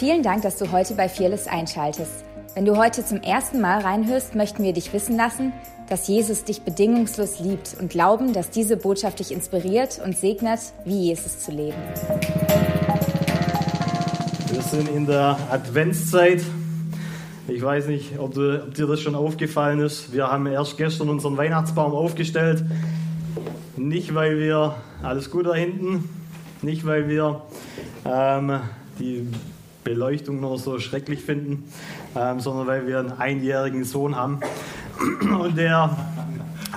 Vielen Dank, dass du heute bei Fearless einschaltest. Wenn du heute zum ersten Mal reinhörst, möchten wir dich wissen lassen, dass Jesus dich bedingungslos liebt und glauben, dass diese Botschaft dich inspiriert und segnet, wie Jesus zu leben. Wir sind in der Adventszeit. Ich weiß nicht, ob, du, ob dir das schon aufgefallen ist. Wir haben erst gestern unseren Weihnachtsbaum aufgestellt. Nicht, weil wir alles gut da hinten, nicht, weil wir ähm, die Beleuchtung noch so schrecklich finden, ähm, sondern weil wir einen einjährigen Sohn haben. Und der,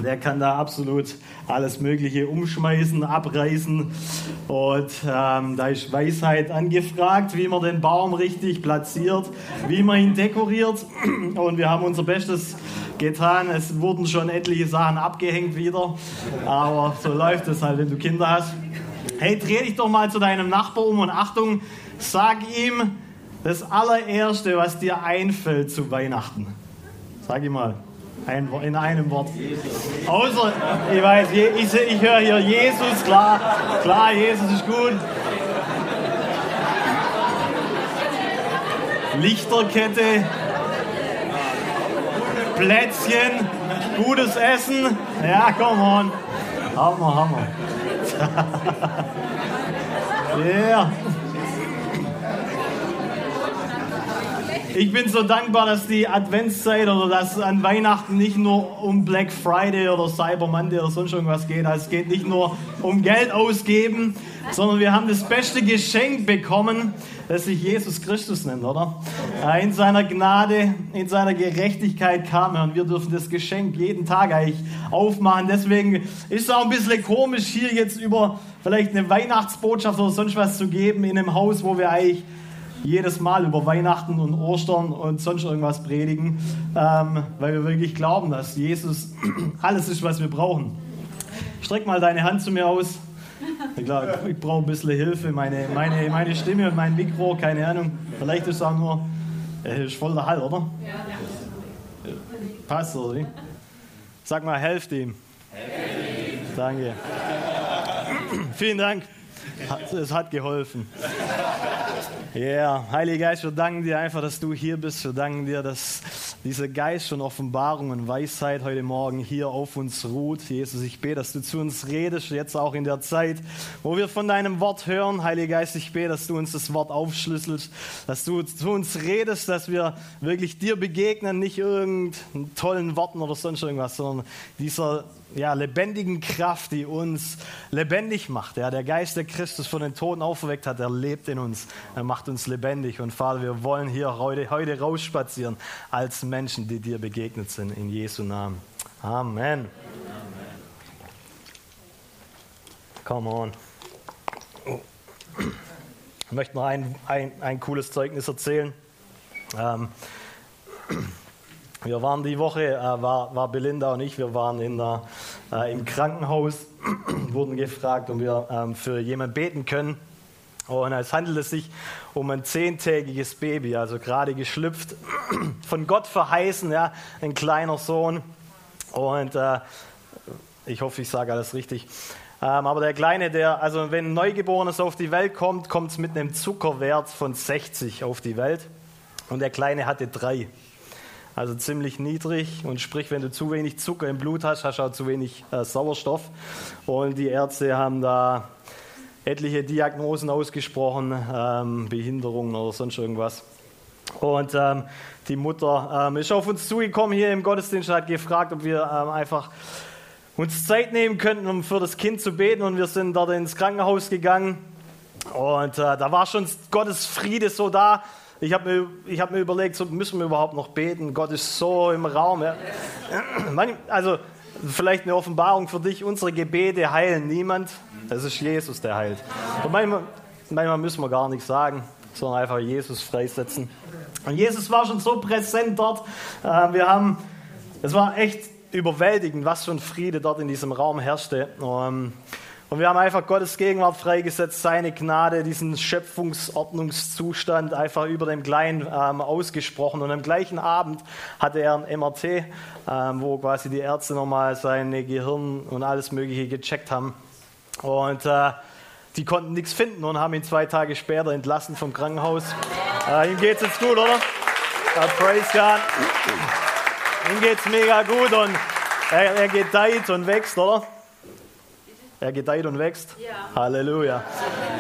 der kann da absolut alles Mögliche umschmeißen, abreißen. Und ähm, da ist Weisheit angefragt, wie man den Baum richtig platziert, wie man ihn dekoriert. Und wir haben unser Bestes getan. Es wurden schon etliche Sachen abgehängt wieder. Aber so läuft es halt, wenn du Kinder hast. Hey, dreh dich doch mal zu deinem Nachbar um und Achtung, sag ihm das allererste, was dir einfällt zu Weihnachten. Sag ihm mal. Ein, in einem Wort. Außer, ich weiß, ich, ich höre hier Jesus, klar, klar, Jesus ist gut. Lichterkette, Plätzchen, gutes Essen. Ja, komm on. Hammer, Hammer. yeah. Ich bin so dankbar, dass die Adventszeit oder dass an Weihnachten nicht nur um Black Friday oder Cyber Monday oder sonst irgendwas geht. Also es geht nicht nur um Geld ausgeben, sondern wir haben das beste Geschenk bekommen, das sich Jesus Christus nennt, oder? In seiner Gnade, in seiner Gerechtigkeit kam er und wir dürfen das Geschenk jeden Tag eigentlich aufmachen. Deswegen ist es auch ein bisschen komisch, hier jetzt über vielleicht eine Weihnachtsbotschaft oder sonst was zu geben in einem Haus, wo wir eigentlich jedes Mal über Weihnachten und Ostern und sonst irgendwas predigen, ähm, weil wir wirklich glauben, dass Jesus alles ist, was wir brauchen. Streck mal deine Hand zu mir aus. Ich, glaube, ich brauche ein bisschen Hilfe. Meine, meine, meine Stimme und mein Mikro, keine Ahnung. Vielleicht ist es auch nur, äh, ist voll der Hall, oder? Ja. Passt, oder wie? Sag mal, helft ihm. Helft ihm. Danke. Vielen Dank. Es hat geholfen. Ja, yeah. Heiliger Geist, wir danken dir einfach, dass du hier bist. Wir danken dir, dass dieser Geist von Offenbarung und Weisheit heute Morgen hier auf uns ruht. Jesus, ich bete, dass du zu uns redest, jetzt auch in der Zeit, wo wir von deinem Wort hören. Heiliger Geist, ich bete, dass du uns das Wort aufschlüsselst, dass du zu uns redest, dass wir wirklich dir begegnen, nicht irgendeinen tollen Worten oder sonst irgendwas, sondern dieser ja, lebendigen Kraft, die uns lebendig macht. Ja, der Geist, der Christus von den Toten auferweckt hat, er lebt in uns. Er macht uns lebendig. Und Vater, wir wollen hier heute, heute rausspazieren als Menschen, die dir begegnet sind. In Jesu Namen. Amen. Come on. Ich möchte noch ein, ein, ein cooles Zeugnis erzählen. Ähm, wir waren die Woche, äh, war, war Belinda und ich, wir waren in der, äh, im Krankenhaus, wurden gefragt, ob wir ähm, für jemanden beten können. Und es handelt sich um ein zehntägiges Baby, also gerade geschlüpft, von Gott verheißen, ja, ein kleiner Sohn. Und äh, ich hoffe, ich sage alles richtig. Ähm, aber der Kleine, der, also wenn ein Neugeborenes auf die Welt kommt, kommt es mit einem Zuckerwert von 60 auf die Welt. Und der Kleine hatte drei also ziemlich niedrig. Und sprich, wenn du zu wenig Zucker im Blut hast, hast du auch zu wenig äh, Sauerstoff. Und die Ärzte haben da etliche Diagnosen ausgesprochen, ähm, Behinderungen oder sonst irgendwas. Und ähm, die Mutter ähm, ist auf uns zugekommen hier im Gottesdienst hat gefragt, ob wir ähm, einfach uns Zeit nehmen könnten, um für das Kind zu beten. Und wir sind dort ins Krankenhaus gegangen. Und äh, da war schon Gottes Friede so da, ich habe mir, hab mir überlegt, so müssen wir überhaupt noch beten? Gott ist so im Raum. Ja. Also vielleicht eine Offenbarung für dich, unsere Gebete heilen niemand. Es ist Jesus, der heilt. Und manchmal, manchmal müssen wir gar nichts sagen, sondern einfach Jesus freisetzen. Und Jesus war schon so präsent dort. Äh, wir haben, es war echt überwältigend, was für ein Friede dort in diesem Raum herrschte. Und und wir haben einfach Gottes Gegenwart freigesetzt, seine Gnade, diesen Schöpfungsordnungszustand einfach über dem Kleinen ähm, ausgesprochen. Und am gleichen Abend hatte er ein MRT, ähm, wo quasi die Ärzte nochmal seine Gehirn und alles Mögliche gecheckt haben. Und äh, die konnten nichts finden und haben ihn zwei Tage später entlassen vom Krankenhaus. Uh, ihm geht's jetzt gut, oder? Uh, praise God. Ihm geht's mega gut und er, er gedeiht und wächst, oder? Er gedeiht und wächst. Ja. Halleluja.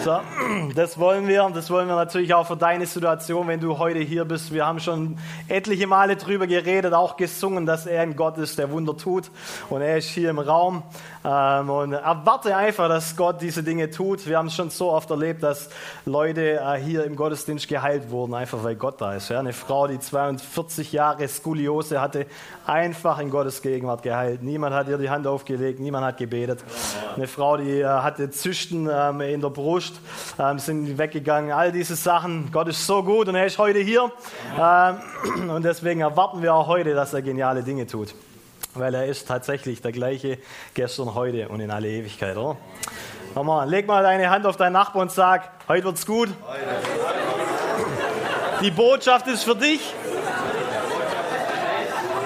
So, das wollen wir. Das wollen wir natürlich auch für deine Situation, wenn du heute hier bist. Wir haben schon etliche Male drüber geredet, auch gesungen, dass er ein Gott ist, der Wunder tut. Und er ist hier im Raum. Ähm, und erwarte einfach, dass Gott diese Dinge tut. Wir haben es schon so oft erlebt, dass Leute äh, hier im Gottesdienst geheilt wurden, einfach weil Gott da ist. Eine Frau, die 42 Jahre Skoliose hatte, einfach in Gottes Gegenwart geheilt. Niemand hat ihr die Hand aufgelegt, niemand hat gebetet. Eine Frau, die äh, hatte Züchten ähm, in der Brust, ähm, sind weggegangen. All diese Sachen. Gott ist so gut und er ist heute hier. Ähm, und deswegen erwarten wir auch heute, dass er geniale Dinge tut. Weil er ist tatsächlich der gleiche gestern, heute und in alle Ewigkeit, oder? Komm mal, leg mal deine Hand auf deinen Nachbarn und sag, heute wird's gut. Die Botschaft ist für dich.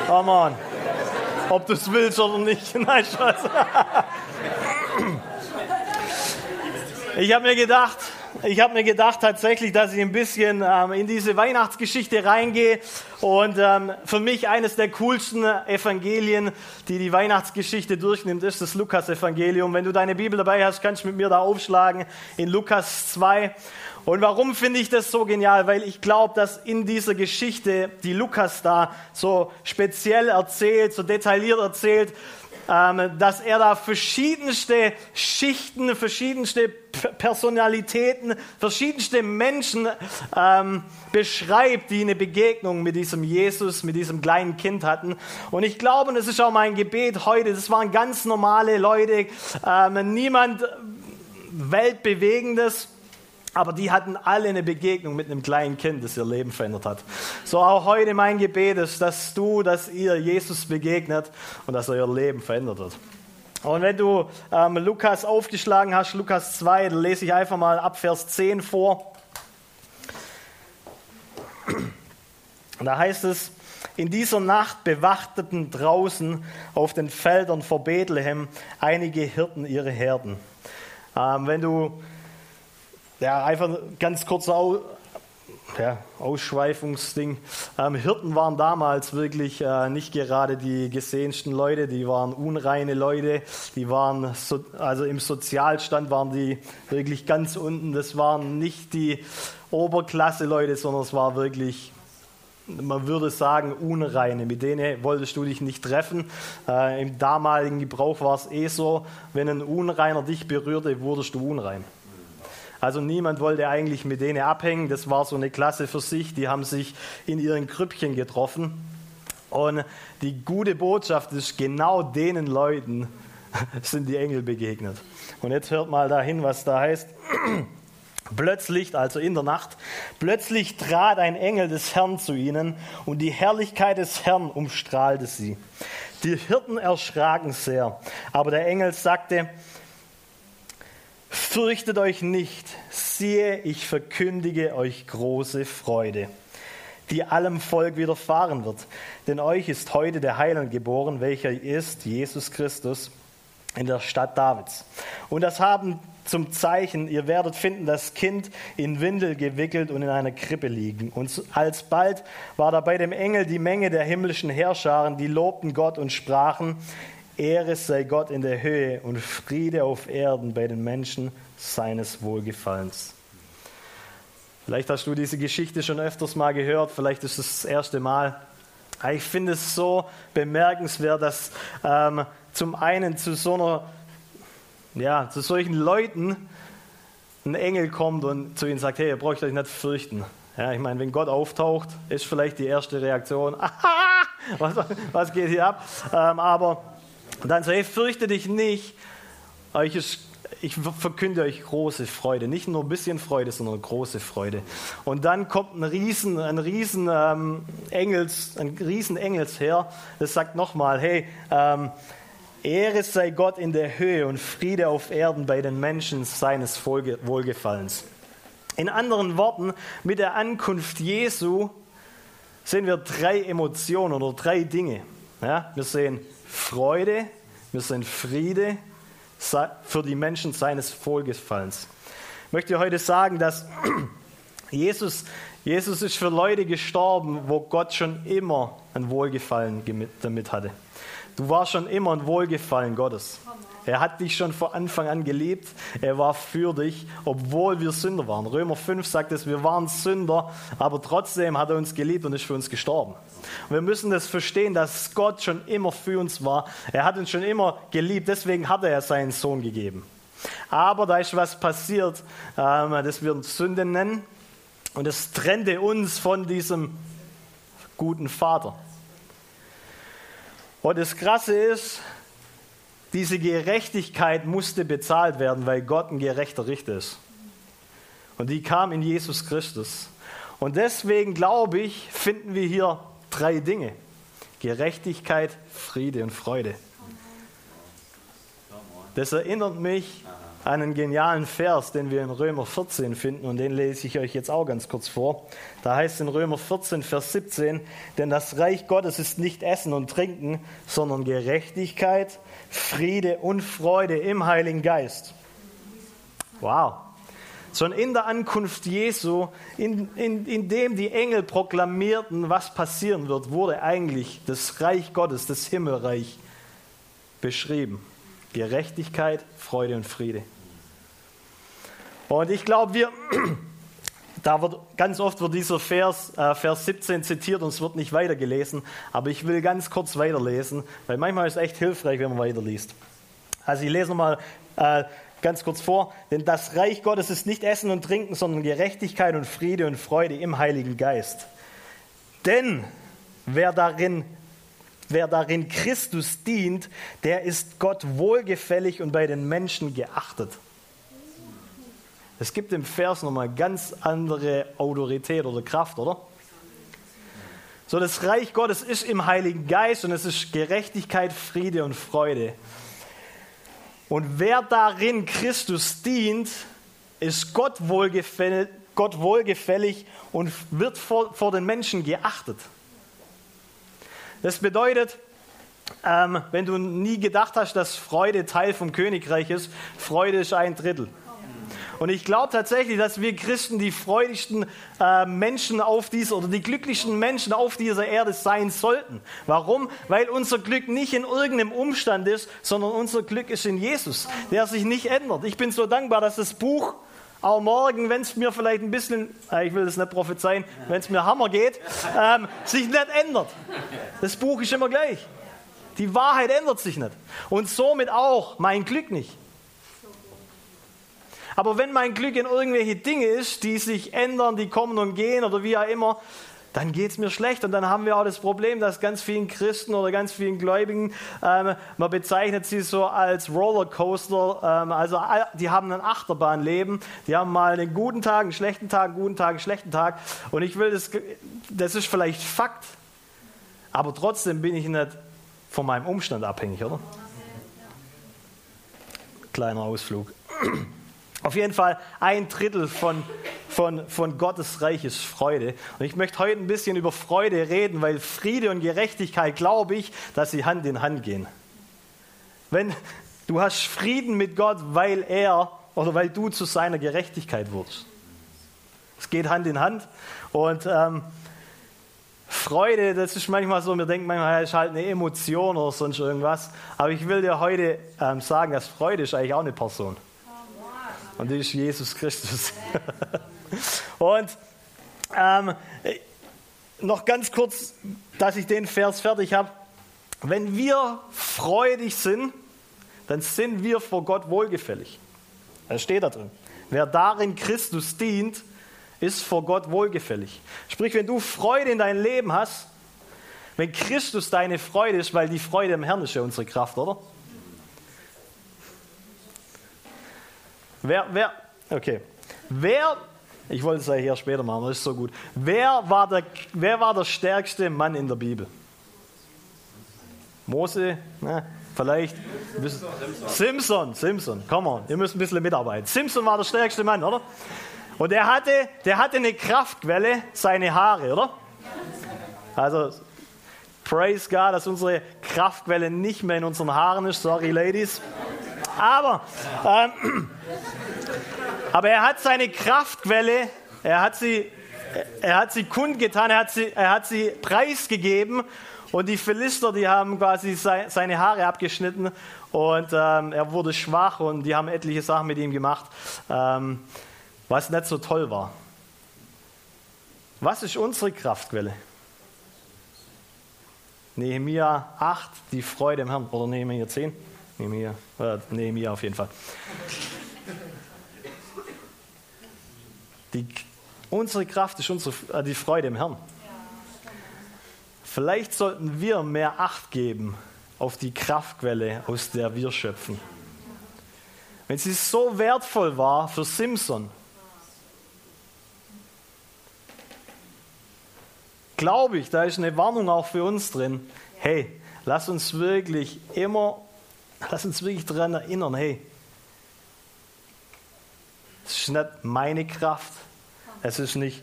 Komm on. Ob du es willst oder nicht. Nein, Schatz. Ich habe mir gedacht, ich habe mir gedacht tatsächlich, dass ich ein bisschen ähm, in diese Weihnachtsgeschichte reingehe und ähm, für mich eines der coolsten Evangelien, die die Weihnachtsgeschichte durchnimmt, ist das Lukas-Evangelium. Wenn du deine Bibel dabei hast, kannst du mit mir da aufschlagen in Lukas 2. Und warum finde ich das so genial? Weil ich glaube, dass in dieser Geschichte, die Lukas da so speziell erzählt, so detailliert erzählt, dass er da verschiedenste Schichten, verschiedenste Personalitäten, verschiedenste Menschen ähm, beschreibt, die eine Begegnung mit diesem Jesus, mit diesem kleinen Kind hatten. Und ich glaube, und das ist auch mein Gebet heute, das waren ganz normale Leute, ähm, niemand Weltbewegendes aber die hatten alle eine Begegnung mit einem kleinen Kind, das ihr Leben verändert hat. So auch heute mein Gebet ist, dass du, dass ihr Jesus begegnet und dass euer Leben verändert wird. Und wenn du ähm, Lukas aufgeschlagen hast, Lukas 2, dann lese ich einfach mal ab Vers 10 vor. Da heißt es, in dieser Nacht bewachteten draußen auf den Feldern vor Bethlehem einige Hirten ihre Herden. Ähm, wenn du ja, einfach ganz kurzer Au ja, Ausschweifungsding. Ähm, Hirten waren damals wirklich äh, nicht gerade die gesehensten Leute, die waren unreine Leute, die waren, so, also im Sozialstand waren die wirklich ganz unten. Das waren nicht die Oberklasse-Leute, sondern es war wirklich man würde sagen, Unreine. Mit denen wolltest du dich nicht treffen. Äh, Im damaligen Gebrauch war es eh so, wenn ein Unreiner dich berührte, wurdest du unrein. Also niemand wollte eigentlich mit denen abhängen. Das war so eine Klasse für sich. Die haben sich in ihren Krüppchen getroffen. Und die gute Botschaft ist, genau denen Leuten sind die Engel begegnet. Und jetzt hört mal dahin, was da heißt. Plötzlich, also in der Nacht, plötzlich trat ein Engel des Herrn zu ihnen und die Herrlichkeit des Herrn umstrahlte sie. Die Hirten erschraken sehr, aber der Engel sagte, Fürchtet euch nicht, siehe, ich verkündige euch große Freude, die allem Volk widerfahren wird. Denn euch ist heute der Heiland geboren, welcher ist Jesus Christus in der Stadt Davids. Und das haben zum Zeichen, ihr werdet finden, das Kind in Windel gewickelt und in einer Krippe liegen. Und alsbald war da bei dem Engel die Menge der himmlischen Herrscharen, die lobten Gott und sprachen, Ehre sei Gott in der Höhe und Friede auf Erden bei den Menschen seines Wohlgefallens. Vielleicht hast du diese Geschichte schon öfters mal gehört, vielleicht ist es das erste Mal. Ich finde es so bemerkenswert, dass ähm, zum einen zu so einer, ja, zu solchen Leuten ein Engel kommt und zu ihnen sagt, hey, ihr braucht euch nicht fürchten. Ja, ich meine, wenn Gott auftaucht, ist vielleicht die erste Reaktion, was, was geht hier ab? Ähm, aber dann so, hey, fürchte dich nicht, euch ist ich verkünde euch große Freude. Nicht nur ein bisschen Freude, sondern große Freude. Und dann kommt ein riesen, ein riesen ähm, Engels, ein riesen Engelsheer, das sagt nochmal, hey, ähm, Ehre sei Gott in der Höhe und Friede auf Erden bei den Menschen seines Wohlgefallens. In anderen Worten, mit der Ankunft Jesu sehen wir drei Emotionen oder drei Dinge. Ja, wir sehen Freude, wir sehen Friede für die Menschen seines Wohlgefallens. Ich möchte heute sagen, dass Jesus, Jesus ist für Leute gestorben, wo Gott schon immer ein Wohlgefallen damit hatte. Du warst schon immer ein Wohlgefallen Gottes. Er hat dich schon von Anfang an geliebt. Er war für dich, obwohl wir Sünder waren. Römer 5 sagt es, wir waren Sünder, aber trotzdem hat er uns geliebt und ist für uns gestorben. Und wir müssen das verstehen, dass Gott schon immer für uns war. Er hat uns schon immer geliebt, deswegen hat er seinen Sohn gegeben. Aber da ist was passiert, ähm, das wir Sünde nennen. Und es trennte uns von diesem guten Vater. Und das Krasse ist, diese Gerechtigkeit musste bezahlt werden, weil Gott ein gerechter Richter ist. Und die kam in Jesus Christus. Und deswegen glaube ich, finden wir hier drei Dinge. Gerechtigkeit, Friede und Freude. Das erinnert mich einen genialen Vers, den wir in Römer 14 finden und den lese ich euch jetzt auch ganz kurz vor. Da heißt in Römer 14, Vers 17, denn das Reich Gottes ist nicht Essen und Trinken, sondern Gerechtigkeit, Friede und Freude im Heiligen Geist. Wow. Sondern in der Ankunft Jesu, in, in, in dem die Engel proklamierten, was passieren wird, wurde eigentlich das Reich Gottes, das Himmelreich, beschrieben. Gerechtigkeit, Freude und Friede. Und ich glaube, wir, da wird ganz oft wird dieser Vers, äh, Vers 17 zitiert und es wird nicht weitergelesen, aber ich will ganz kurz weiterlesen, weil manchmal ist es echt hilfreich, wenn man weiterliest. Also ich lese nochmal äh, ganz kurz vor, denn das Reich Gottes ist nicht Essen und Trinken, sondern Gerechtigkeit und Friede und Freude im Heiligen Geist. Denn wer darin Wer darin Christus dient, der ist Gott wohlgefällig und bei den Menschen geachtet. Es gibt im Vers nochmal ganz andere Autorität oder Kraft, oder? So, das Reich Gottes ist im Heiligen Geist und es ist Gerechtigkeit, Friede und Freude. Und wer darin Christus dient, ist Gott wohlgefällig, Gott wohlgefällig und wird vor, vor den Menschen geachtet. Das bedeutet, ähm, wenn du nie gedacht hast, dass Freude Teil vom Königreich ist, Freude ist ein Drittel. Und ich glaube tatsächlich, dass wir Christen die freudigsten äh, Menschen auf dieser oder die glücklichsten Menschen auf dieser Erde sein sollten. Warum? Weil unser Glück nicht in irgendeinem Umstand ist, sondern unser Glück ist in Jesus, der sich nicht ändert. Ich bin so dankbar, dass das Buch auch morgen, wenn es mir vielleicht ein bisschen, äh, ich will das nicht prophezeien, wenn es mir Hammer geht, ähm, sich nicht ändert. Das Buch ist immer gleich. Die Wahrheit ändert sich nicht. Und somit auch mein Glück nicht. Aber wenn mein Glück in irgendwelche Dinge ist, die sich ändern, die kommen und gehen oder wie auch immer, dann geht es mir schlecht. Und dann haben wir auch das Problem, dass ganz vielen Christen oder ganz vielen Gläubigen, ähm, man bezeichnet sie so als Rollercoaster, ähm, also die haben ein Achterbahnleben, die haben mal einen guten Tag, einen schlechten Tag, einen guten Tag, einen schlechten Tag. Und ich will das, das ist vielleicht Fakt, aber trotzdem bin ich nicht von meinem Umstand abhängig, oder? Kleiner Ausflug. Auf jeden Fall ein Drittel von, von, von Gottes Reich ist Freude. Und ich möchte heute ein bisschen über Freude reden, weil Friede und Gerechtigkeit glaube ich, dass sie Hand in Hand gehen. Wenn du hast Frieden mit Gott, weil er oder weil du zu seiner Gerechtigkeit wurdest. Es geht Hand in Hand. Und ähm, Freude, das ist manchmal so, wir denken manchmal, es ist halt eine Emotion oder sonst irgendwas. Aber ich will dir heute ähm, sagen, dass Freude ist eigentlich auch eine Person. Und die ist Jesus Christus. und ähm, noch ganz kurz, dass ich den Vers fertig habe. Wenn wir freudig sind, dann sind wir vor Gott wohlgefällig. Das steht da drin. Wer darin Christus dient, ist vor Gott wohlgefällig. Sprich, wenn du Freude in deinem Leben hast, wenn Christus deine Freude ist, weil die Freude im Herrn ist ja unsere Kraft, oder? Wer, wer, okay. Wer, ich wollte es ja hier später machen, das ist so gut. Wer war, der, wer war der stärkste Mann in der Bibel? Mose? Ne? Vielleicht? Simpson. Simpson, Simpson, come on, ihr müsst ein bisschen mitarbeiten. Simpson war der stärkste Mann, oder? Und der hatte, der hatte eine Kraftquelle, seine Haare, oder? Also, praise God, dass unsere Kraftquelle nicht mehr in unseren Haaren ist. Sorry, Ladies. Aber, ähm, aber er hat seine Kraftquelle er hat sie, er hat sie kundgetan, er hat sie, er hat sie preisgegeben und die Philister, die haben quasi seine Haare abgeschnitten und ähm, er wurde schwach und die haben etliche Sachen mit ihm gemacht, ähm, was nicht so toll war. Was ist unsere Kraftquelle? Nehemiah 8, die Freude im Herrn. Oder Nehemiah 10? Nehemiah, äh, Nehemiah auf jeden Fall. Die, unsere Kraft ist unsere, äh, die Freude im Herrn. Vielleicht sollten wir mehr Acht geben auf die Kraftquelle, aus der wir schöpfen. Wenn sie so wertvoll war für Simpson, glaube ich, da ist eine Warnung auch für uns drin. Hey, lass uns wirklich immer, lass uns wirklich daran erinnern, hey, es ist nicht meine Kraft, es ist nicht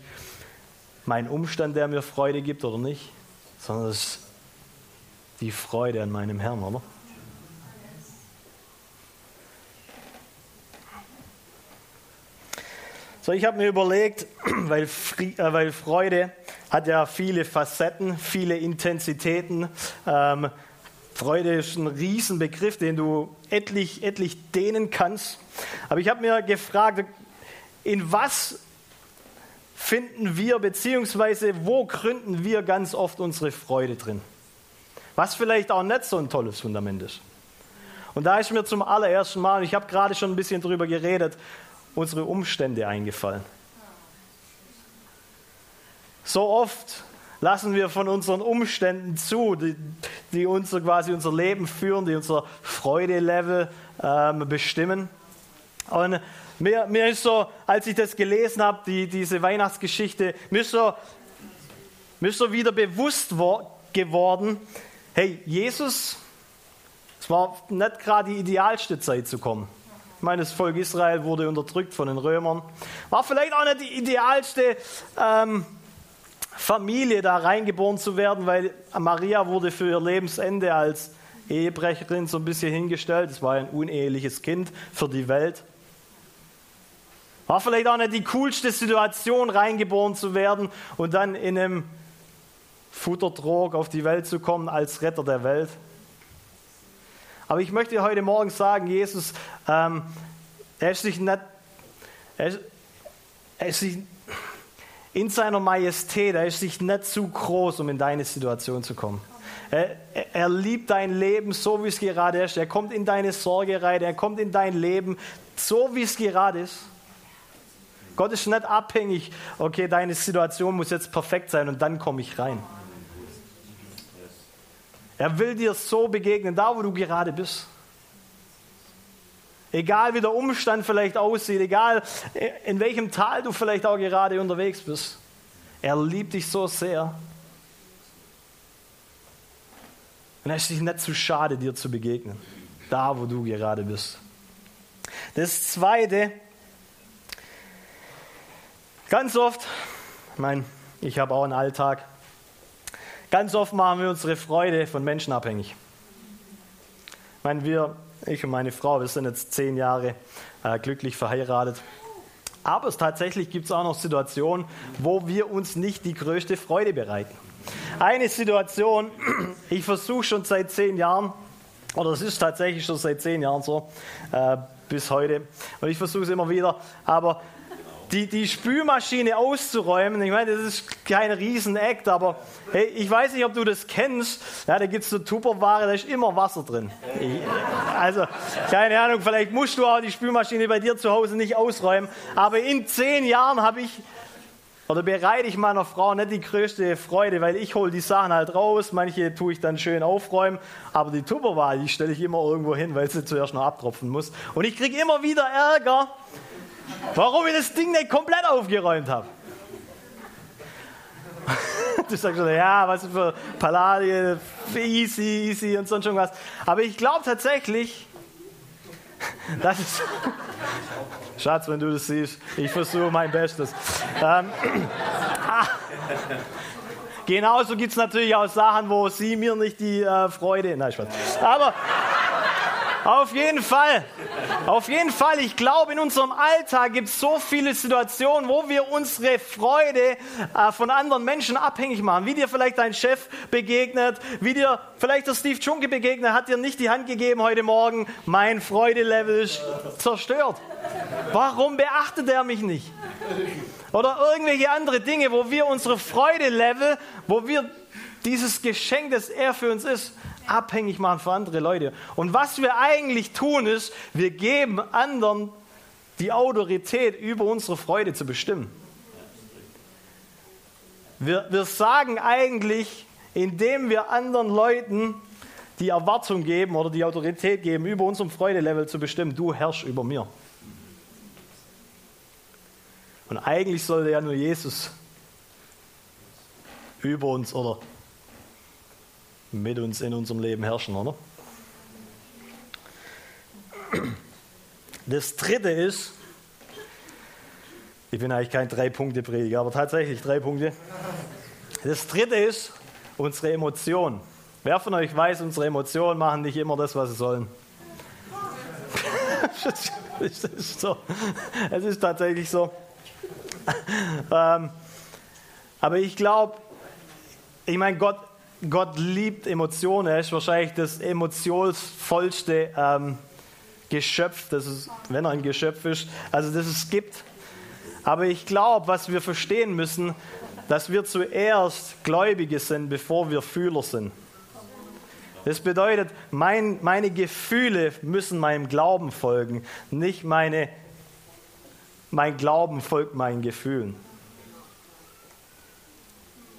mein Umstand, der mir Freude gibt oder nicht, sondern es ist die Freude an meinem Herrn, oder? So, ich habe mir überlegt, weil, äh, weil, Freude hat ja viele Facetten, viele Intensitäten. Ähm, Freude ist ein Riesenbegriff, den du etlich, etlich dehnen kannst. Aber ich habe mir gefragt, in was finden wir, beziehungsweise wo gründen wir ganz oft unsere Freude drin? Was vielleicht auch nicht so ein tolles Fundament ist. Und da ist mir zum allerersten Mal, ich habe gerade schon ein bisschen drüber geredet, unsere Umstände eingefallen. So oft lassen wir von unseren Umständen zu, die, die unser, quasi unser Leben führen, die unser Freudelevel ähm, bestimmen. Und mir, mir ist so, als ich das gelesen habe, die, diese Weihnachtsgeschichte, mir ist so, mir ist so wieder bewusst wo, geworden, hey, Jesus, es war nicht gerade die idealste Zeit zu kommen. Ich meine, das Volk Israel wurde unterdrückt von den Römern. War vielleicht auch nicht die idealste ähm, Familie, da reingeboren zu werden, weil Maria wurde für ihr Lebensende als Ehebrecherin so ein bisschen hingestellt. Es war ein uneheliches Kind für die Welt. War vielleicht auch nicht die coolste Situation, reingeboren zu werden und dann in einem Futtertrog auf die Welt zu kommen als Retter der Welt. Aber ich möchte heute Morgen sagen, Jesus, ähm, er ist sich nicht, er ist, er ist sich in seiner Majestät, er ist sich nicht zu groß, um in deine Situation zu kommen. Er, er, liebt dein Leben so, wie es gerade ist. Er kommt in deine Sorge rein, er kommt in dein Leben so, wie es gerade ist. Gott ist nicht abhängig, okay, deine Situation muss jetzt perfekt sein und dann komme ich rein. Er will dir so begegnen, da wo du gerade bist. Egal wie der Umstand vielleicht aussieht, egal in welchem Tal du vielleicht auch gerade unterwegs bist. Er liebt dich so sehr. Und er ist sich nicht zu schade, dir zu begegnen. Da, wo du gerade bist. Das Zweite, ganz oft, ich meine, ich habe auch einen Alltag, ganz oft machen wir unsere Freude von Menschen abhängig. Ich meine, wir ich und meine Frau, wir sind jetzt zehn Jahre äh, glücklich verheiratet. Aber es tatsächlich gibt es auch noch Situationen, wo wir uns nicht die größte Freude bereiten. Eine Situation, ich versuche schon seit zehn Jahren, oder es ist tatsächlich schon seit zehn Jahren so, äh, bis heute, und ich versuche es immer wieder, aber die, die Spülmaschine auszuräumen, ich meine, das ist kein Riesenakt, aber hey, ich weiß nicht, ob du das kennst. Ja, da gibt es so Tupperware, da ist immer Wasser drin. Ich, also, keine Ahnung, vielleicht musst du auch die Spülmaschine bei dir zu Hause nicht ausräumen, aber in zehn Jahren habe ich oder bereite ich meiner Frau nicht die größte Freude, weil ich hole die Sachen halt raus, manche tue ich dann schön aufräumen, aber die Tupperware, die stelle ich immer irgendwo hin, weil sie zuerst noch abtropfen muss. Und ich kriege immer wieder Ärger, Warum ich das Ding nicht komplett aufgeräumt habe. Du sagst schon, ja, was für Paladie, easy, easy und sonst irgendwas. Aber ich glaube tatsächlich, das ist. Schatz, wenn du das siehst, ich versuche mein Bestes. Ähm, ah, genauso gibt es natürlich auch Sachen, wo sie mir nicht die äh, Freude. Nein, Spaß. Aber. Auf jeden Fall. Auf jeden Fall. Ich glaube, in unserem Alltag gibt es so viele Situationen, wo wir unsere Freude äh, von anderen Menschen abhängig machen. Wie dir vielleicht dein Chef begegnet, wie dir vielleicht der Steve Junke begegnet, hat dir nicht die Hand gegeben heute Morgen. Mein Freudelevel ist zerstört. Warum beachtet er mich nicht? Oder irgendwelche andere Dinge, wo wir unsere Freudelevel, wo wir dieses Geschenk, das er für uns ist, abhängig machen von anderen Leute. Und was wir eigentlich tun, ist, wir geben anderen die Autorität, über unsere Freude zu bestimmen. Wir, wir sagen eigentlich, indem wir anderen Leuten die Erwartung geben oder die Autorität geben, über unserem Freudelevel zu bestimmen, du herrschst über mir. Und eigentlich sollte ja nur Jesus über uns oder mit uns in unserem Leben herrschen, oder? Das dritte ist, ich bin eigentlich kein Drei-Punkte-Prediger, aber tatsächlich drei Punkte. Das dritte ist unsere Emotionen. Wer von euch weiß, unsere Emotionen machen nicht immer das, was sie sollen? es, ist so. es ist tatsächlich so. ähm, aber ich glaube, ich meine, Gott, Gott liebt Emotionen. Er ist wahrscheinlich das emotionsvollste ähm, Geschöpf, das es, wenn er ein Geschöpf ist, also das es gibt. Aber ich glaube, was wir verstehen müssen, dass wir zuerst Gläubige sind, bevor wir Fühler sind. Das bedeutet, mein, meine Gefühle müssen meinem Glauben folgen, nicht meine, mein Glauben folgt meinen Gefühlen.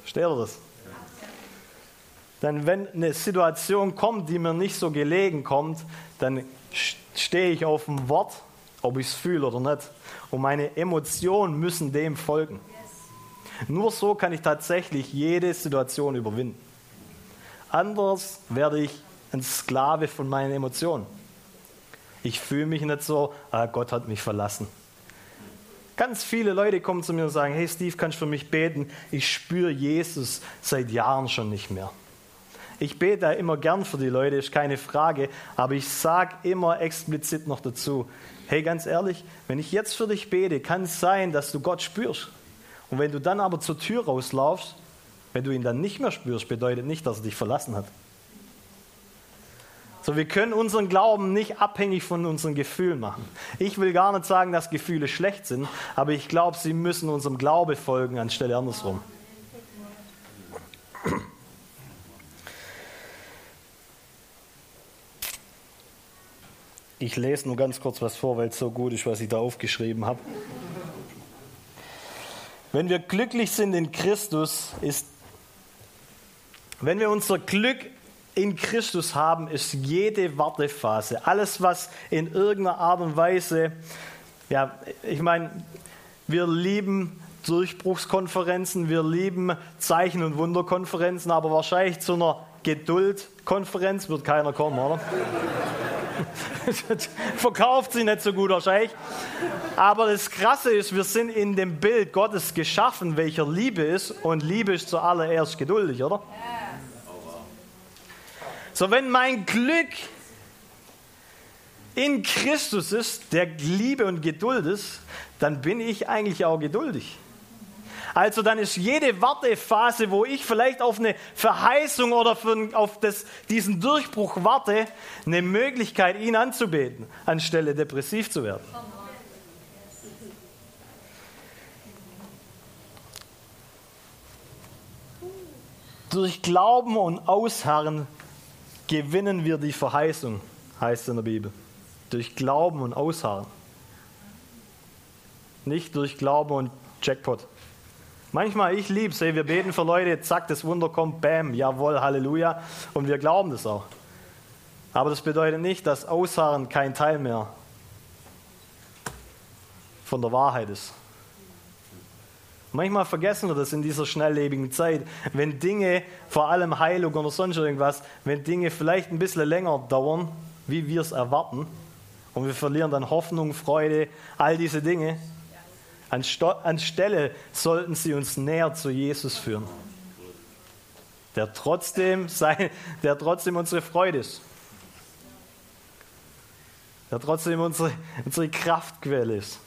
Versteht ihr das? Denn wenn eine Situation kommt, die mir nicht so gelegen kommt, dann stehe ich auf dem Wort, ob ich es fühle oder nicht. Und meine Emotionen müssen dem folgen. Nur so kann ich tatsächlich jede Situation überwinden. Anders werde ich ein Sklave von meinen Emotionen. Ich fühle mich nicht so, ah, Gott hat mich verlassen. Ganz viele Leute kommen zu mir und sagen, hey Steve, kannst du für mich beten? Ich spüre Jesus seit Jahren schon nicht mehr. Ich bete immer gern für die Leute, ist keine Frage, aber ich sage immer explizit noch dazu, hey, ganz ehrlich, wenn ich jetzt für dich bete, kann es sein, dass du Gott spürst. Und wenn du dann aber zur Tür rauslaufst, wenn du ihn dann nicht mehr spürst, bedeutet nicht, dass er dich verlassen hat. So, wir können unseren Glauben nicht abhängig von unseren Gefühlen machen. Ich will gar nicht sagen, dass Gefühle schlecht sind, aber ich glaube, sie müssen unserem Glaube folgen, anstelle andersrum. Ich lese nur ganz kurz was vor, weil es so gut ist, was ich da aufgeschrieben habe. Wenn wir glücklich sind in Christus, ist, wenn wir unser Glück in Christus haben, ist jede Wartephase, alles, was in irgendeiner Art und Weise, ja, ich meine, wir lieben Durchbruchskonferenzen, wir lieben Zeichen- und Wunderkonferenzen, aber wahrscheinlich zu einer Geduldkonferenz wird keiner kommen, oder? Verkauft sie nicht so gut wahrscheinlich. Aber das Krasse ist, wir sind in dem Bild Gottes geschaffen, welcher Liebe ist. Und Liebe ist zuallererst geduldig, oder? So, wenn mein Glück in Christus ist, der Liebe und Geduld ist, dann bin ich eigentlich auch geduldig. Also dann ist jede Wartephase, wo ich vielleicht auf eine Verheißung oder auf das, diesen Durchbruch warte, eine Möglichkeit, ihn anzubeten, anstelle depressiv zu werden. Durch Glauben und Ausharren gewinnen wir die Verheißung, heißt es in der Bibel. Durch Glauben und Ausharren. Nicht durch Glauben und Jackpot. Manchmal, ich liebe es, wir beten für Leute, zack, das Wunder kommt, bam, jawohl, Halleluja. Und wir glauben das auch. Aber das bedeutet nicht, dass Ausharren kein Teil mehr von der Wahrheit ist. Manchmal vergessen wir das in dieser schnelllebigen Zeit, wenn Dinge, vor allem Heilung oder sonst irgendwas, wenn Dinge vielleicht ein bisschen länger dauern, wie wir es erwarten, und wir verlieren dann Hoffnung, Freude, all diese Dinge, Anstelle sollten sie uns näher zu Jesus führen, der trotzdem, sein, der trotzdem unsere Freude ist. der trotzdem unsere, unsere Kraftquelle ist.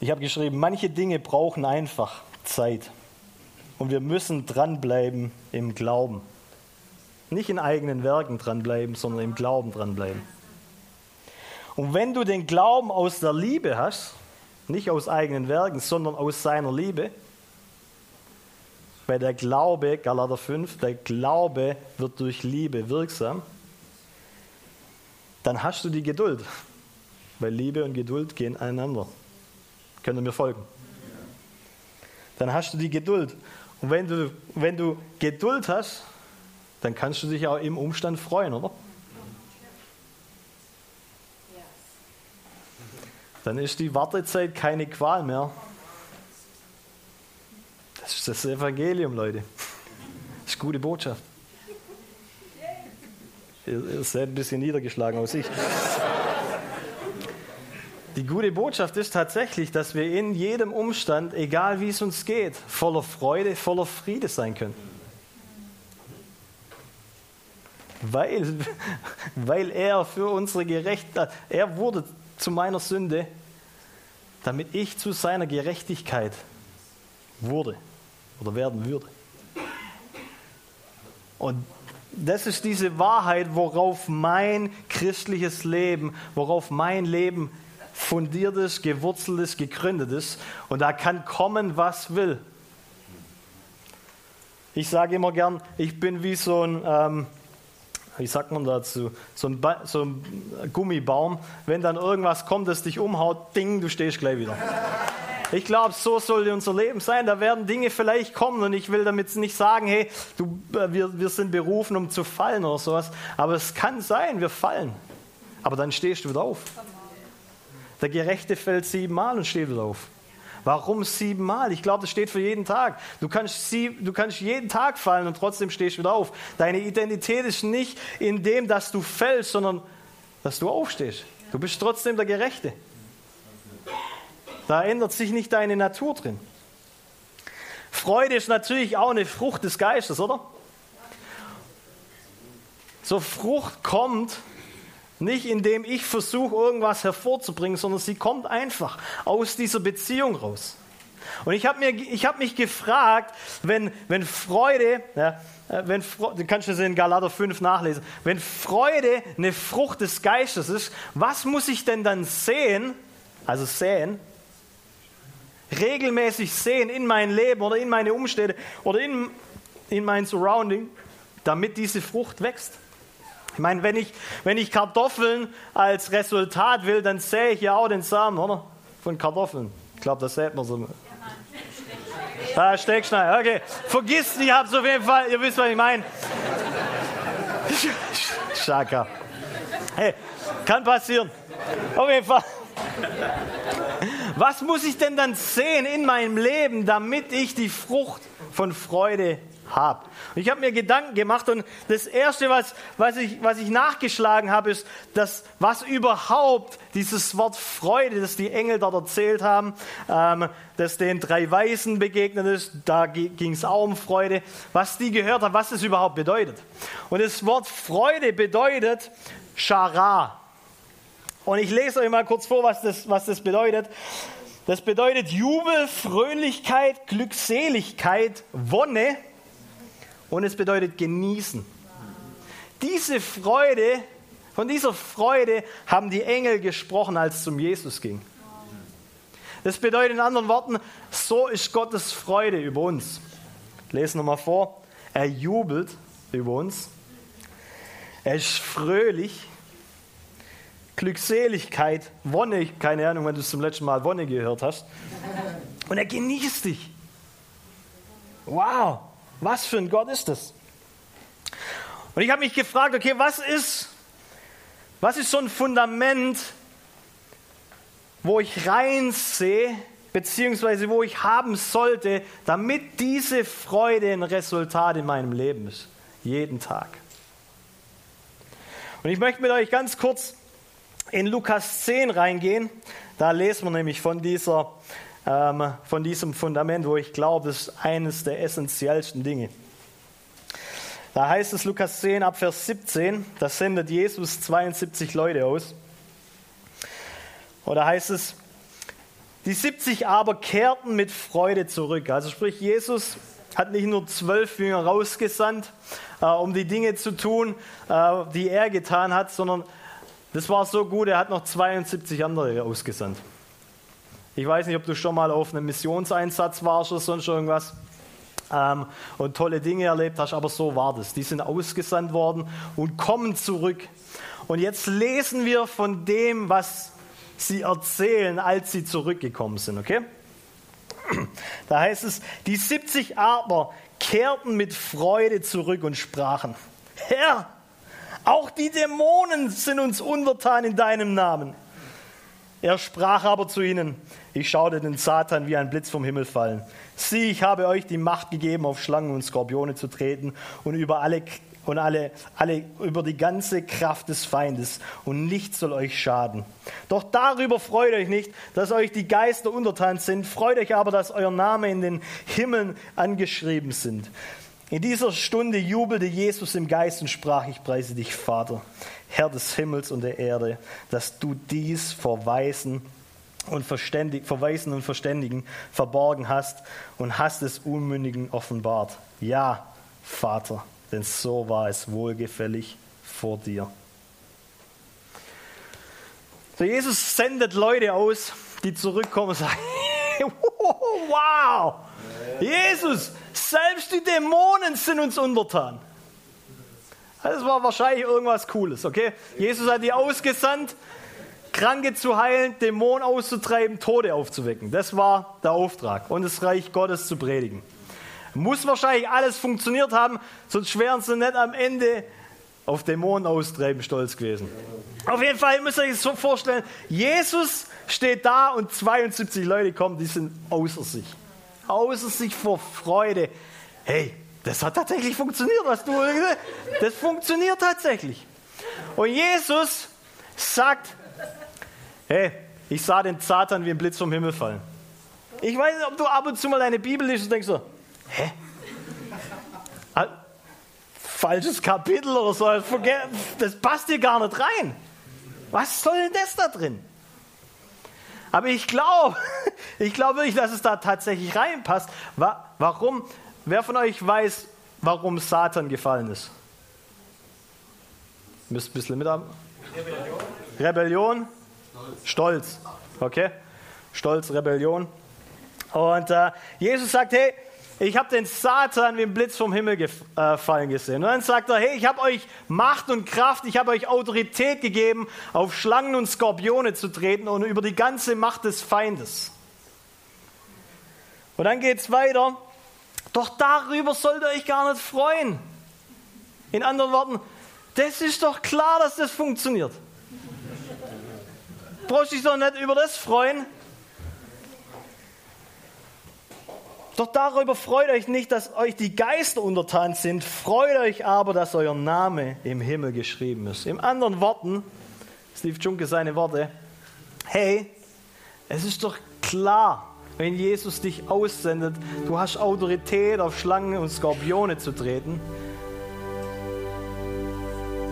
Ich habe geschrieben, manche Dinge brauchen einfach Zeit. Und wir müssen dranbleiben im Glauben. Nicht in eigenen Werken dranbleiben, sondern im Glauben dranbleiben. Und wenn du den Glauben aus der Liebe hast, nicht aus eigenen Werken, sondern aus seiner Liebe, weil der Glaube, Galater 5, der Glaube wird durch Liebe wirksam, dann hast du die Geduld. Weil Liebe und Geduld gehen einander. Könnt ihr mir folgen? Dann hast du die Geduld. Und wenn du, wenn du Geduld hast, dann kannst du dich auch im Umstand freuen, oder? Dann ist die Wartezeit keine Qual mehr. Das ist das Evangelium, Leute. Das ist gute Botschaft. Ihr seid ein bisschen niedergeschlagen aus sich. Die gute Botschaft ist tatsächlich, dass wir in jedem Umstand, egal wie es uns geht, voller Freude, voller Friede sein können. Weil, weil er für unsere Gerechtigkeit, er wurde zu meiner Sünde, damit ich zu seiner Gerechtigkeit wurde oder werden würde. Und das ist diese Wahrheit, worauf mein christliches Leben, worauf mein Leben fundiertes, gewurzeltes, gegründetes. Und da kann kommen, was will. Ich sage immer gern, ich bin wie so ein, ähm, wie sagt man dazu, so ein, so ein Gummibaum. Wenn dann irgendwas kommt, das dich umhaut, ding, du stehst gleich wieder. Ich glaube, so sollte unser Leben sein. Da werden Dinge vielleicht kommen und ich will damit nicht sagen, hey, du, äh, wir, wir sind berufen, um zu fallen oder sowas. Aber es kann sein, wir fallen. Aber dann stehst du wieder auf. Der Gerechte fällt siebenmal und steht wieder auf. Warum siebenmal? Ich glaube, das steht für jeden Tag. Du kannst, sie, du kannst jeden Tag fallen und trotzdem stehst du wieder auf. Deine Identität ist nicht in dem, dass du fällst, sondern dass du aufstehst. Du bist trotzdem der Gerechte. Da ändert sich nicht deine Natur drin. Freude ist natürlich auch eine Frucht des Geistes, oder? So Frucht kommt nicht indem ich versuche, irgendwas hervorzubringen, sondern sie kommt einfach aus dieser Beziehung raus. Und ich habe hab mich gefragt, wenn, wenn Freude, ja, äh, wenn, du kannst das in Galater 5 nachlesen, wenn Freude eine Frucht des Geistes ist, was muss ich denn dann sehen, also sehen, regelmäßig sehen in mein Leben oder in meine Umstände oder in, in mein Surrounding, damit diese Frucht wächst? Ich meine, wenn ich, wenn ich Kartoffeln als Resultat will, dann sähe ich ja auch den Samen, oder? Von Kartoffeln. Ich glaube, das sieht man so. Ah, Steckschneider, okay. Vergiss, ich hab's auf jeden Fall, ihr wisst, was ich meine. Schaka. Hey, kann passieren. Auf jeden Fall. Was muss ich denn dann sehen in meinem Leben, damit ich die Frucht von Freude habe. Ich habe mir Gedanken gemacht und das Erste, was, was, ich, was ich nachgeschlagen habe, ist, dass, was überhaupt dieses Wort Freude, das die Engel dort erzählt haben, ähm, das den drei Weisen begegnet ist, da ging es auch um Freude, was die gehört haben, was das überhaupt bedeutet. Und das Wort Freude bedeutet Shara. Und ich lese euch mal kurz vor, was das, was das bedeutet. Das bedeutet Jubel, Fröhlichkeit, Glückseligkeit, Wonne und es bedeutet genießen. Diese Freude, von dieser Freude haben die Engel gesprochen, als es um Jesus ging. Das bedeutet in anderen Worten, so ist Gottes Freude über uns. Lesen wir mal vor. Er jubelt über uns. Er ist fröhlich. Glückseligkeit, Wonne, keine Ahnung, wenn du zum letzten Mal Wonne gehört hast. Und er genießt dich. Wow. Was für ein Gott ist das? Und ich habe mich gefragt, okay, was ist, was ist so ein Fundament, wo ich reinsehe, beziehungsweise wo ich haben sollte, damit diese Freude ein Resultat in meinem Leben ist. Jeden Tag. Und ich möchte mit euch ganz kurz in Lukas 10 reingehen. Da lesen wir nämlich von dieser ähm, von diesem Fundament, wo ich glaube, das ist eines der essentiellsten Dinge. Da heißt es Lukas 10 ab Vers 17, da sendet Jesus 72 Leute aus. Oder heißt es, die 70 aber kehrten mit Freude zurück. Also sprich, Jesus hat nicht nur zwölf Jünger rausgesandt, äh, um die Dinge zu tun, äh, die er getan hat, sondern das war so gut, er hat noch 72 andere ausgesandt. Ich weiß nicht, ob du schon mal auf einem Missionseinsatz warst oder sonst irgendwas ähm, und tolle Dinge erlebt hast, aber so war das. Die sind ausgesandt worden und kommen zurück. Und jetzt lesen wir von dem, was sie erzählen, als sie zurückgekommen sind, okay? Da heißt es, die 70 aber kehrten mit Freude zurück und sprachen, Herr, auch die Dämonen sind uns untertan in deinem Namen. Er sprach aber zu ihnen, ich schaute den Satan wie ein Blitz vom Himmel fallen. Sieh, ich habe euch die Macht gegeben, auf Schlangen und Skorpione zu treten und über alle und alle, alle über die ganze Kraft des Feindes und nichts soll euch schaden. Doch darüber freut euch nicht, dass euch die Geister untertan sind, freut euch aber, dass euer Name in den Himmeln angeschrieben sind. In dieser Stunde jubelte Jesus im Geist und sprach, ich preise dich, Vater, Herr des Himmels und der Erde, dass du dies vor Weisen und Verständig, Verweisen und Verständigen verborgen hast und hast es Unmündigen offenbart. Ja, Vater, denn so war es wohlgefällig vor dir. So, Jesus sendet Leute aus, die zurückkommen und sagen, wow, Jesus, selbst die Dämonen sind uns untertan. Das war wahrscheinlich irgendwas Cooles, okay? Jesus hat die ausgesandt, Kranke zu heilen, Dämonen auszutreiben, Tode aufzuwecken. Das war der Auftrag und das Reich Gottes zu predigen. Muss wahrscheinlich alles funktioniert haben, sonst wären sie nicht am Ende auf Dämonen austreiben stolz gewesen. Auf jeden Fall müsst ihr euch das so vorstellen, Jesus steht da und 72 Leute kommen, die sind außer sich. Außer sich vor Freude. Hey, das hat tatsächlich funktioniert, was du Das funktioniert tatsächlich. Und Jesus sagt, hey, ich sah den Satan wie ein Blitz vom Himmel fallen. Ich weiß nicht, ob du ab und zu mal deine Bibel liest und denkst so, hä? Ah, falsches Kapitel oder so. Das passt dir gar nicht rein. Was soll denn das da drin? Aber ich glaube, ich glaube wirklich, dass es da tatsächlich reinpasst. Warum? Wer von euch weiß, warum Satan gefallen ist? Müsst ein bisschen mit haben. Rebellion. Rebellion. Stolz. Okay? Stolz, Rebellion. Und äh, Jesus sagt, hey, ich habe den Satan wie ein Blitz vom Himmel gefallen äh, gesehen. Und dann sagt er, hey, ich habe euch Macht und Kraft, ich habe euch Autorität gegeben, auf Schlangen und Skorpione zu treten und über die ganze Macht des Feindes. Und dann geht es weiter. Doch darüber sollt ihr euch gar nicht freuen. In anderen Worten, das ist doch klar, dass das funktioniert. Brauchst dich doch nicht über das freuen, Doch darüber freut euch nicht, dass euch die Geister untertan sind, freut euch aber, dass euer Name im Himmel geschrieben ist. In anderen Worten, Steve Junke seine Worte, hey, es ist doch klar, wenn Jesus dich aussendet, du hast Autorität auf Schlangen und Skorpione zu treten.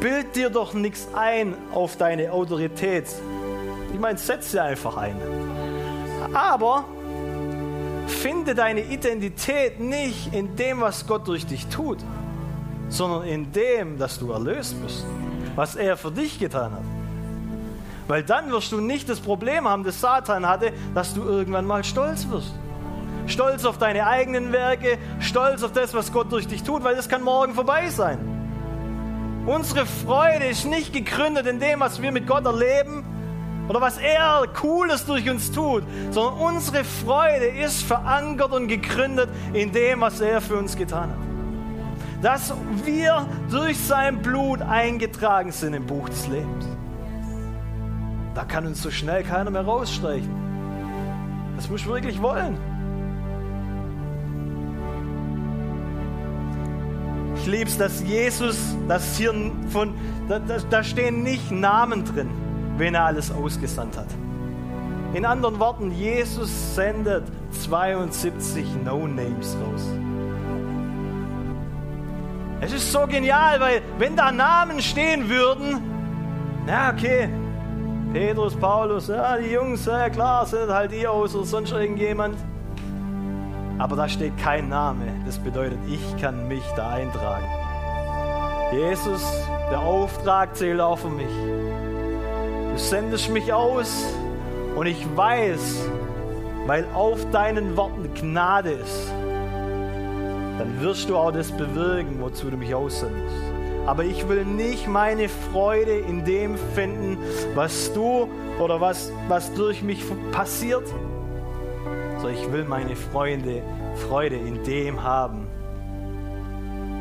Bild dir doch nichts ein auf deine Autorität. Ich meine, setz sie einfach ein. Aber Finde deine Identität nicht in dem, was Gott durch dich tut, sondern in dem, dass du erlöst bist, was er für dich getan hat. Weil dann wirst du nicht das Problem haben, das Satan hatte, dass du irgendwann mal stolz wirst. Stolz auf deine eigenen Werke, stolz auf das, was Gott durch dich tut, weil das kann morgen vorbei sein. Unsere Freude ist nicht gegründet in dem, was wir mit Gott erleben, oder was er Cooles durch uns tut, sondern unsere Freude ist verankert und gegründet in dem, was er für uns getan hat. Dass wir durch sein Blut eingetragen sind im Buch des Lebens. Da kann uns so schnell keiner mehr rausstreichen. Das muss ich wirklich wollen. Ich liebe es, dass Jesus, dass hier von, da, da stehen nicht Namen drin wen er alles ausgesandt hat. In anderen Worten, Jesus sendet 72 No-Names raus. Es ist so genial, weil wenn da Namen stehen würden, na okay, Petrus, Paulus, ja, die Jungs, ja klar, sind halt die aus oder sonst irgendjemand. Aber da steht kein Name. Das bedeutet, ich kann mich da eintragen. Jesus, der Auftrag zählt auch für mich. Du sendest mich aus und ich weiß, weil auf deinen Worten Gnade ist, dann wirst du auch das bewirken, wozu du mich aussendest. Aber ich will nicht meine Freude in dem finden, was du oder was, was durch mich passiert, sondern ich will meine Freunde, Freude in dem haben,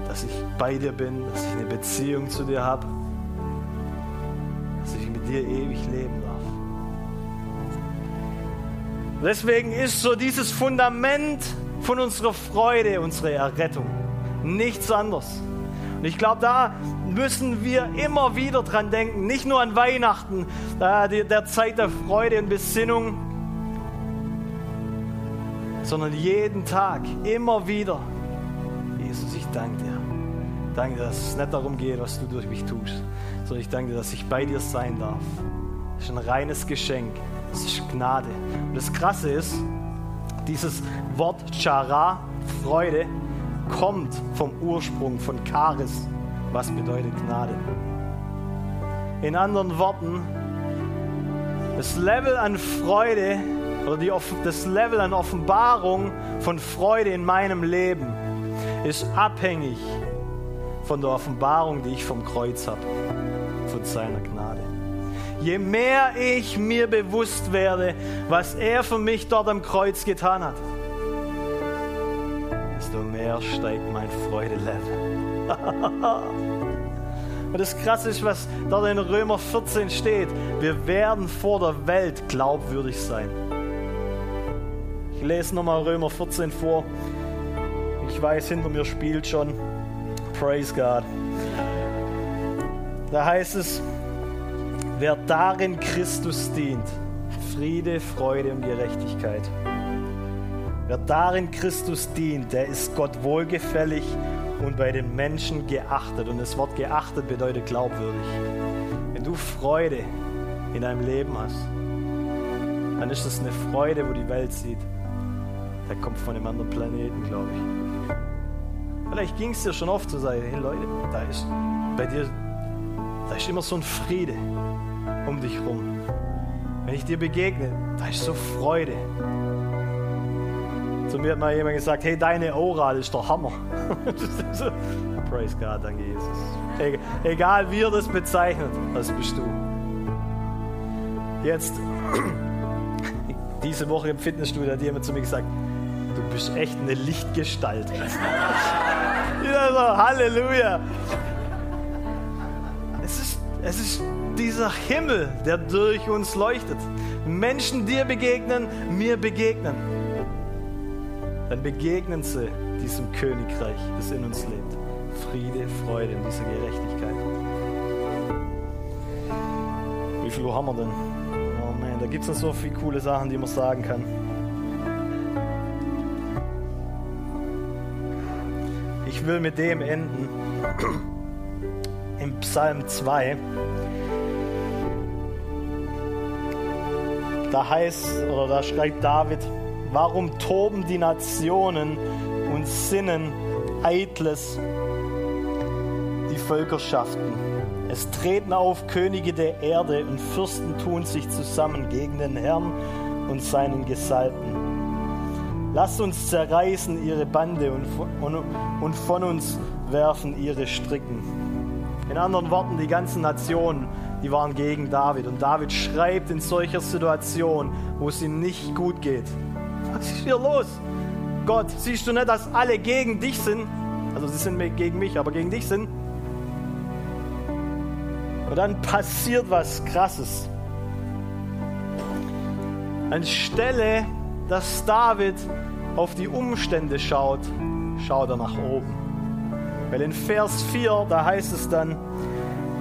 dass ich bei dir bin, dass ich eine Beziehung zu dir habe, dir ewig leben darf. Deswegen ist so dieses Fundament von unserer Freude unsere Errettung. Nichts anderes. Und ich glaube, da müssen wir immer wieder dran denken. Nicht nur an Weihnachten, der Zeit der Freude und Besinnung, sondern jeden Tag, immer wieder. Jesus, ich danke dir. Danke dir, dass es nicht darum geht, was du durch mich tust, sondern ich danke dir, dass ich bei dir sein darf. Das ist ein reines Geschenk. Das ist Gnade. Und das Krasse ist, dieses Wort Chara, Freude, kommt vom Ursprung von Charis, was bedeutet Gnade. In anderen Worten, das Level an Freude oder die, das Level an Offenbarung von Freude in meinem Leben ist abhängig von der Offenbarung, die ich vom Kreuz habe, von seiner Gnade. Je mehr ich mir bewusst werde, was er für mich dort am Kreuz getan hat, desto mehr steigt mein Freudelevel. Und das Krasse ist, was dort in Römer 14 steht. Wir werden vor der Welt glaubwürdig sein. Ich lese nochmal Römer 14 vor. Ich weiß, hinter mir spielt schon. Praise God. Da heißt es, wer darin Christus dient, Friede, Freude und Gerechtigkeit. Wer darin Christus dient, der ist Gott wohlgefällig und bei den Menschen geachtet. Und das Wort geachtet bedeutet glaubwürdig. Wenn du Freude in deinem Leben hast, dann ist das eine Freude, wo die Welt sieht der kommt von einem anderen Planeten, glaube ich. Vielleicht ging es dir schon oft zu sagen, hey Leute, da ist bei dir, da ist immer so ein Friede um dich rum. Wenn ich dir begegne, da ist so Freude. Zu mir hat mal jemand gesagt, hey, deine Oral ist der Hammer. Praise God, danke Jesus. Egal wie er das bezeichnet, das bist du. Jetzt, diese Woche im Fitnessstudio hat jemand zu mir gesagt, du bist echt eine Lichtgestalt. ja, so, Halleluja. Es ist, es ist dieser Himmel, der durch uns leuchtet. Menschen dir begegnen, mir begegnen. Dann begegnen sie diesem Königreich, das in uns lebt. Friede, Freude und diese Gerechtigkeit. Wie viel Uhr haben wir denn? Oh man, da gibt es noch so viele coole Sachen, die man sagen kann. Ich will mit dem enden. Im Psalm 2. Da heißt, oder da schreibt David, warum toben die Nationen und sinnen eitles die Völkerschaften? Es treten auf Könige der Erde und Fürsten tun sich zusammen gegen den Herrn und seinen Gesalbten. Lasst uns zerreißen ihre Bande und von uns werfen ihre Stricken. In anderen Worten, die ganzen Nationen, die waren gegen David. Und David schreibt in solcher Situation, wo es ihm nicht gut geht. Was ist hier los? Gott, siehst du nicht, dass alle gegen dich sind? Also sie sind gegen mich, aber gegen dich sind. Und dann passiert was Krasses. Anstelle dass David auf die Umstände schaut, schaut er nach oben. Weil in Vers 4, da heißt es dann,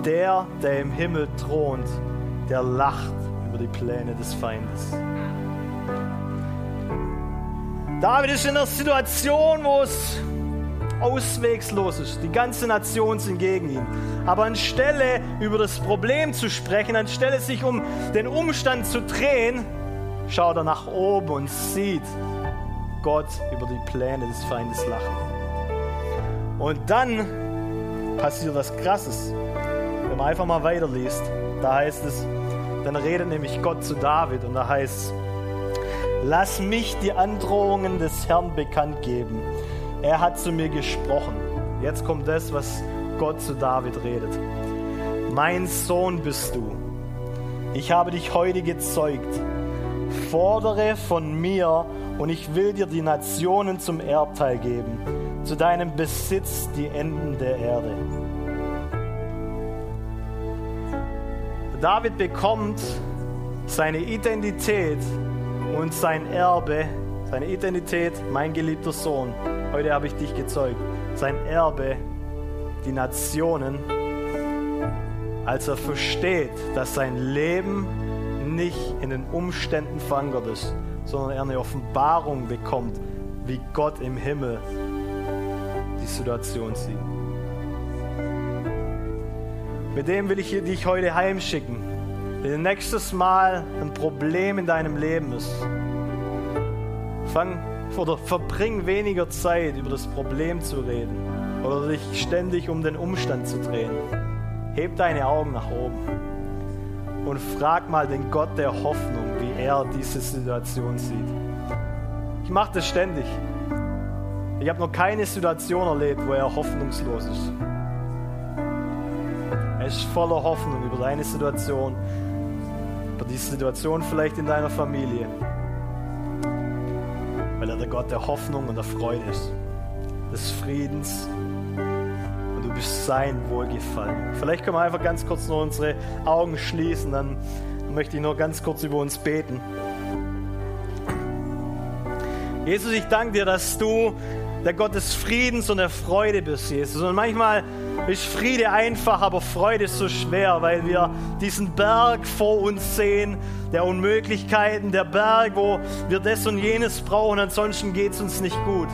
der, der im Himmel thront, der lacht über die Pläne des Feindes. David ist in einer Situation, wo es auswegslos ist. Die ganze Nation sind gegen ihn. Aber anstelle über das Problem zu sprechen, anstelle sich um den Umstand zu drehen, schaut er nach oben und sieht Gott über die Pläne des Feindes lachen. Und dann passiert was Krasses. Wenn man einfach mal weiterliest, da heißt es, dann redet nämlich Gott zu David und da heißt es, lass mich die Androhungen des Herrn bekannt geben er hat zu mir gesprochen. Jetzt kommt das, was Gott zu David redet. Mein Sohn bist du. Ich habe dich heute gezeugt. Fordere von mir und ich will dir die Nationen zum Erbteil geben, zu deinem Besitz die Enden der Erde. David bekommt seine Identität und sein Erbe, seine Identität, mein geliebter Sohn, Heute habe ich dich gezeugt. Sein Erbe, die Nationen, als er versteht, dass sein Leben nicht in den Umständen verankert ist, sondern er eine Offenbarung bekommt, wie Gott im Himmel Situation sieht. Mit dem will ich dich heute heimschicken. Wenn nächstes Mal ein Problem in deinem Leben ist, fang oder verbring weniger Zeit, über das Problem zu reden oder dich ständig um den Umstand zu drehen. Heb deine Augen nach oben und frag mal den Gott der Hoffnung, wie er diese Situation sieht. Ich mache das ständig. Ich habe noch keine Situation erlebt, wo er hoffnungslos ist. Er ist voller Hoffnung über deine Situation, über die Situation vielleicht in deiner Familie weil er der Gott der Hoffnung und der Freude ist, des Friedens und du bist sein Wohlgefallen. Vielleicht können wir einfach ganz kurz nur unsere Augen schließen, dann möchte ich nur ganz kurz über uns beten. Jesus, ich danke dir, dass du der Gott des Friedens und der Freude bist, Jesus. Und manchmal ist Friede einfach, aber Freude ist so schwer, weil wir diesen Berg vor uns sehen, der Unmöglichkeiten, der Berg, wo wir das und jenes brauchen, ansonsten geht es uns nicht gut.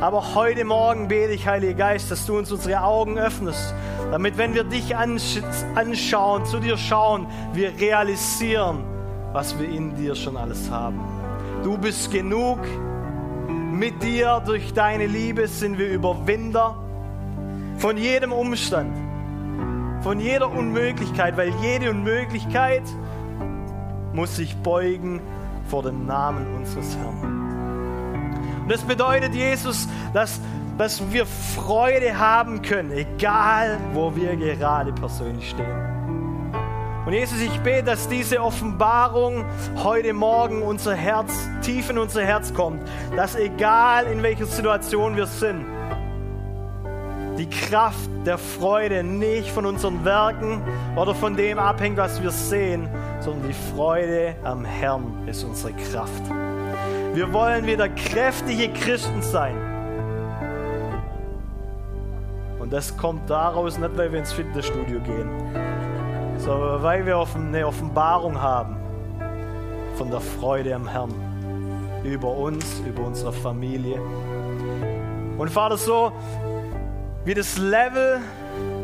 Aber heute Morgen bete ich, Heiliger Geist, dass du uns unsere Augen öffnest, damit, wenn wir dich ansch anschauen, zu dir schauen, wir realisieren, was wir in dir schon alles haben. Du bist genug. Mit dir, durch deine Liebe, sind wir Überwinder von jedem Umstand, von jeder Unmöglichkeit, weil jede Unmöglichkeit muss sich beugen vor dem Namen unseres Herrn. Und das bedeutet, Jesus, dass, dass wir Freude haben können, egal wo wir gerade persönlich stehen. Und Jesus, ich bete, dass diese Offenbarung heute Morgen unser Herz, tief in unser Herz kommt, dass egal in welcher Situation wir sind, die Kraft der Freude nicht von unseren Werken oder von dem abhängt, was wir sehen, sondern die Freude am Herrn ist unsere Kraft. Wir wollen wieder kräftige Christen sein. Und das kommt daraus, nicht weil wir ins Fitnessstudio gehen, sondern weil wir eine Offenbarung haben von der Freude am Herrn über uns, über unsere Familie. Und Vater, so wie das Level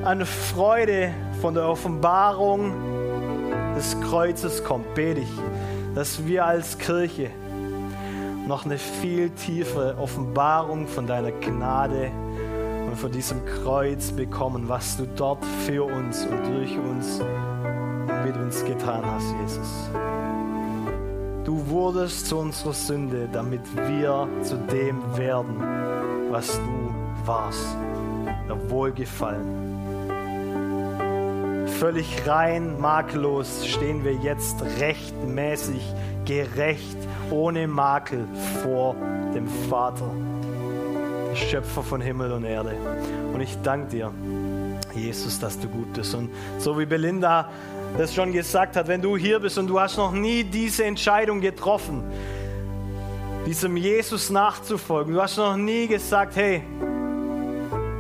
an Freude von der Offenbarung des Kreuzes kommt, bete ich, dass wir als Kirche noch eine viel tiefere Offenbarung von deiner Gnade und von diesem Kreuz bekommen, was du dort für uns und durch uns und mit uns getan hast, Jesus. Du wurdest zu unserer Sünde, damit wir zu dem werden, was du warst der Wohlgefallen. Völlig rein, makellos stehen wir jetzt rechtmäßig, gerecht, ohne Makel vor dem Vater, Schöpfer von Himmel und Erde. Und ich danke dir, Jesus, dass du gut bist. Und so wie Belinda das schon gesagt hat, wenn du hier bist und du hast noch nie diese Entscheidung getroffen, diesem Jesus nachzufolgen, du hast noch nie gesagt, hey,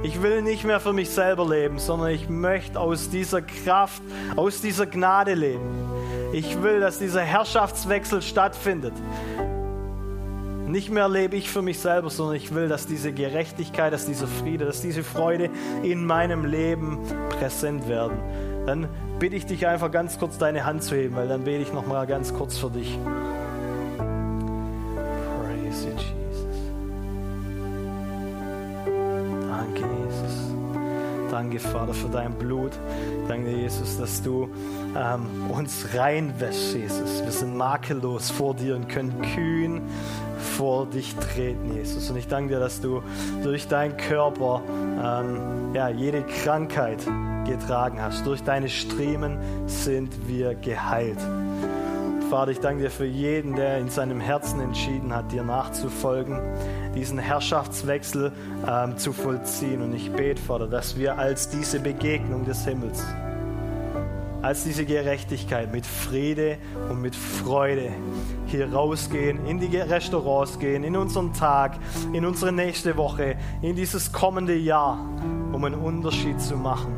Ich will nicht mehr für mich selber leben, sondern ich möchte aus dieser Kraft, aus dieser Gnade leben. Ich will, dass dieser Herrschaftswechsel stattfindet. Nicht mehr lebe ich für mich selber, sondern ich will, dass diese Gerechtigkeit, dass dieser Friede, dass diese Freude in meinem Leben präsent werden. Dann bitte ich dich einfach ganz kurz deine Hand zu heben, weil dann bete ich noch mal ganz kurz für dich. Danke, Vater, für dein Blut. Danke, Jesus, dass du ähm, uns reinwäschst, Jesus. Wir sind makellos vor dir und können kühn vor dich treten, Jesus. Und ich danke dir, dass du durch deinen Körper ähm, ja, jede Krankheit getragen hast. Durch deine Striemen sind wir geheilt. Vater, ich danke dir für jeden, der in seinem Herzen entschieden hat, dir nachzufolgen, diesen Herrschaftswechsel ähm, zu vollziehen. Und ich bete, Vater, dass wir als diese Begegnung des Himmels, als diese Gerechtigkeit mit Friede und mit Freude hier rausgehen, in die Restaurants gehen, in unseren Tag, in unsere nächste Woche, in dieses kommende Jahr, um einen Unterschied zu machen.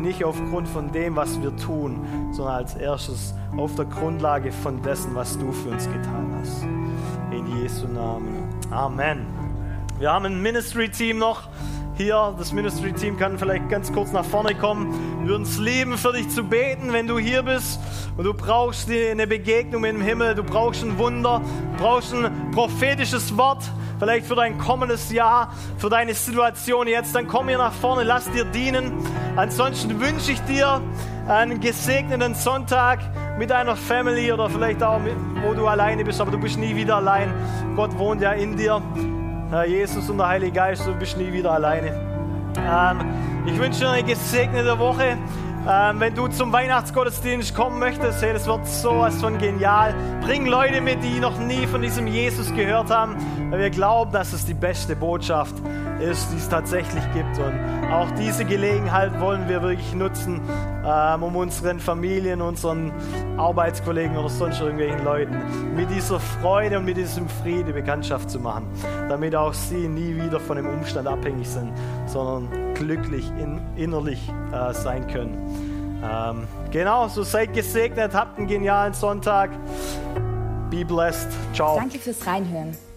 Nicht aufgrund von dem, was wir tun, sondern als erstes auf der Grundlage von dessen, was du für uns getan hast. In Jesu Namen. Amen. Wir haben ein Ministry-Team noch hier. Das Ministry-Team kann vielleicht ganz kurz nach vorne kommen. Wir würden es lieben, für dich zu beten, wenn du hier bist und du brauchst eine Begegnung im Himmel, du brauchst ein Wunder, du brauchst ein prophetisches Wort, vielleicht für dein kommendes Jahr, für deine Situation jetzt, dann komm hier nach vorne, lass dir dienen. Ansonsten wünsche ich dir einen gesegneten Sonntag mit deiner Family oder vielleicht auch, mit, wo du alleine bist, aber du bist nie wieder allein. Gott wohnt ja in dir. Jesus und der Heilige Geist, du bist nie wieder alleine. Ähm, ich wünsche dir eine gesegnete Woche. Ähm, wenn du zum Weihnachtsgottesdienst kommen möchtest, hey, das wird sowas von genial. Bring Leute mit, die noch nie von diesem Jesus gehört haben, weil wir glauben, dass es die beste Botschaft ist, die es tatsächlich gibt. Und auch diese Gelegenheit wollen wir wirklich nutzen, ähm, um unseren Familien, unseren Arbeitskollegen oder sonst irgendwelchen Leuten mit dieser Freude und mit diesem Friede Bekanntschaft zu machen, damit auch sie nie wieder von dem Umstand abhängig sind, sondern glücklich in, innerlich äh, sein können. Ähm, genau, so seid gesegnet, habt einen genialen Sonntag. Be blessed. Ciao. Danke fürs Reinhören.